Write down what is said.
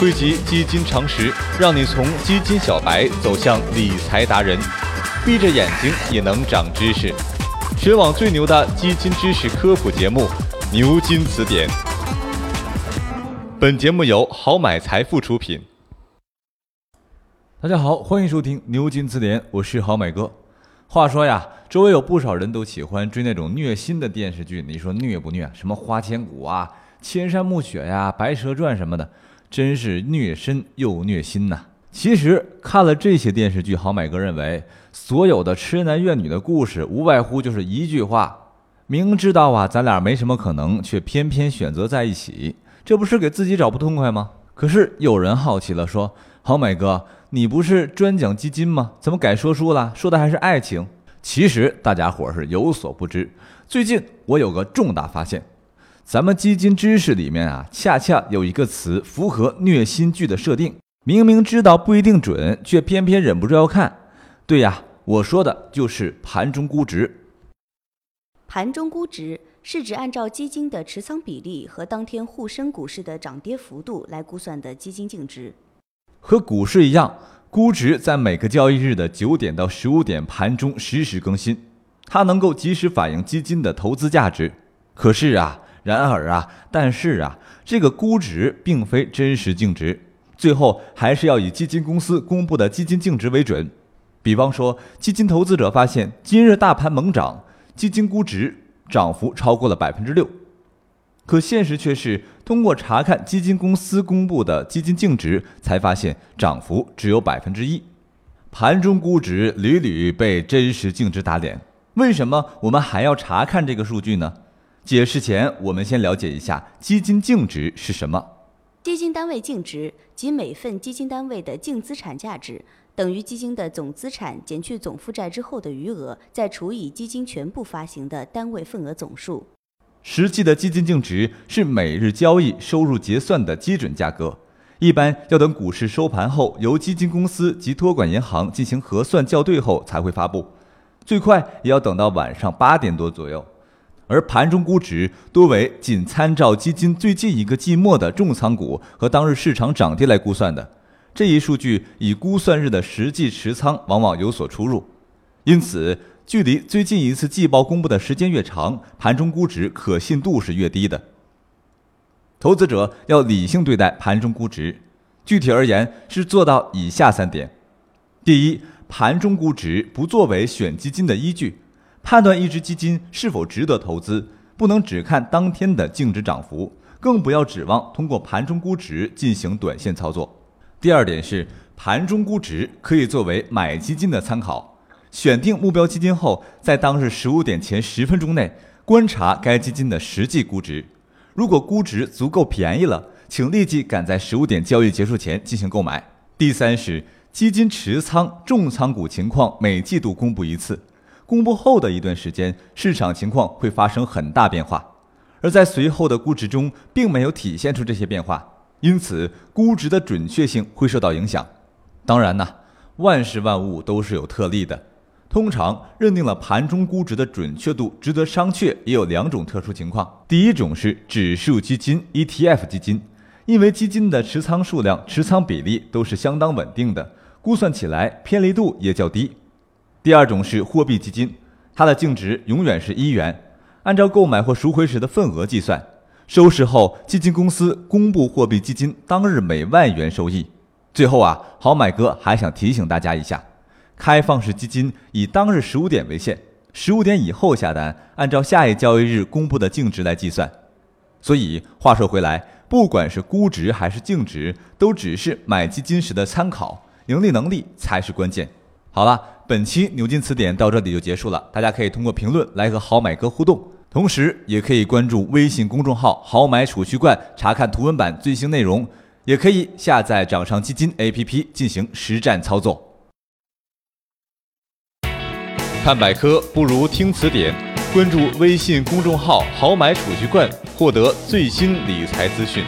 汇集基金常识，让你从基金小白走向理财达人，闭着眼睛也能长知识。全网最牛的基金知识科普节目《牛津词典》。本节目由好买财富出品。大家好，欢迎收听《牛津词典》，我是好买哥。话说呀，周围有不少人都喜欢追那种虐心的电视剧，你说虐不虐？什么《花千骨》啊，《千山暮雪》呀，《白蛇传》什么的。真是虐身又虐心呐！其实看了这些电视剧，好买哥认为，所有的痴男怨女的故事，无外乎就是一句话：明知道啊，咱俩没什么可能，却偏偏选择在一起，这不是给自己找不痛快吗？可是有人好奇了，说：好买哥，你不是专讲基金吗？怎么改说书了？说的还是爱情？其实大家伙是有所不知，最近我有个重大发现。咱们基金知识里面啊，恰恰有一个词符合虐心剧的设定。明明知道不一定准，却偏偏忍不住要看。对呀，我说的就是盘中估值。盘中估值是指按照基金的持仓比例和当天沪深股市的涨跌幅度来估算的基金净值。和股市一样，估值在每个交易日的九点到十五点盘中实时更新，它能够及时反映基金的投资价值。可是啊。然而啊，但是啊，这个估值并非真实净值，最后还是要以基金公司公布的基金净值为准。比方说，基金投资者发现今日大盘猛涨，基金估值涨幅超过了百分之六，可现实却是通过查看基金公司公布的基金净值，才发现涨幅只有百分之一。盘中估值屡屡被真实净值打脸，为什么我们还要查看这个数据呢？解释前，我们先了解一下基金净值是什么。基金单位净值即每份基金单位的净资产价值，等于基金的总资产减去总负债之后的余额，再除以基金全部发行的单位份额总数。实际的基金净值是每日交易收入结算的基准价格，一般要等股市收盘后，由基金公司及托管银行进行核算校对后才会发布，最快也要等到晚上八点多左右。而盘中估值多为仅参照基金最近一个季末的重仓股和当日市场涨跌来估算的，这一数据以估算日的实际持仓往往有所出入，因此距离最近一次季报公布的时间越长，盘中估值可信度是越低的。投资者要理性对待盘中估值，具体而言是做到以下三点：第一，盘中估值不作为选基金的依据。判断一只基金是否值得投资，不能只看当天的净值涨幅，更不要指望通过盘中估值进行短线操作。第二点是，盘中估值可以作为买基金的参考。选定目标基金后，在当日十五点前十分钟内观察该基金的实际估值，如果估值足够便宜了，请立即赶在十五点交易结束前进行购买。第三是，基金持仓重仓股情况每季度公布一次。公布后的一段时间，市场情况会发生很大变化，而在随后的估值中，并没有体现出这些变化，因此估值的准确性会受到影响。当然呢，万事万物都是有特例的，通常认定了盘中估值的准确度值得商榷，也有两种特殊情况。第一种是指数基金 （ETF 基金），因为基金的持仓数量、持仓比例都是相当稳定的，估算起来偏离度也较低。第二种是货币基金，它的净值永远是一元，按照购买或赎回时的份额计算，收市后基金公司公布货币基金当日每万元收益。最后啊，好买哥还想提醒大家一下，开放式基金以当日十五点为限，十五点以后下单，按照下一交易日公布的净值来计算。所以话说回来，不管是估值还是净值，都只是买基金时的参考，盈利能力才是关键。好了。本期牛津词典到这里就结束了，大家可以通过评论来和好买哥互动，同时也可以关注微信公众号“好买储蓄罐”查看图文版最新内容，也可以下载掌上基金 APP 进行实战操作。看百科不如听词典，关注微信公众号“好买储蓄罐”，获得最新理财资讯。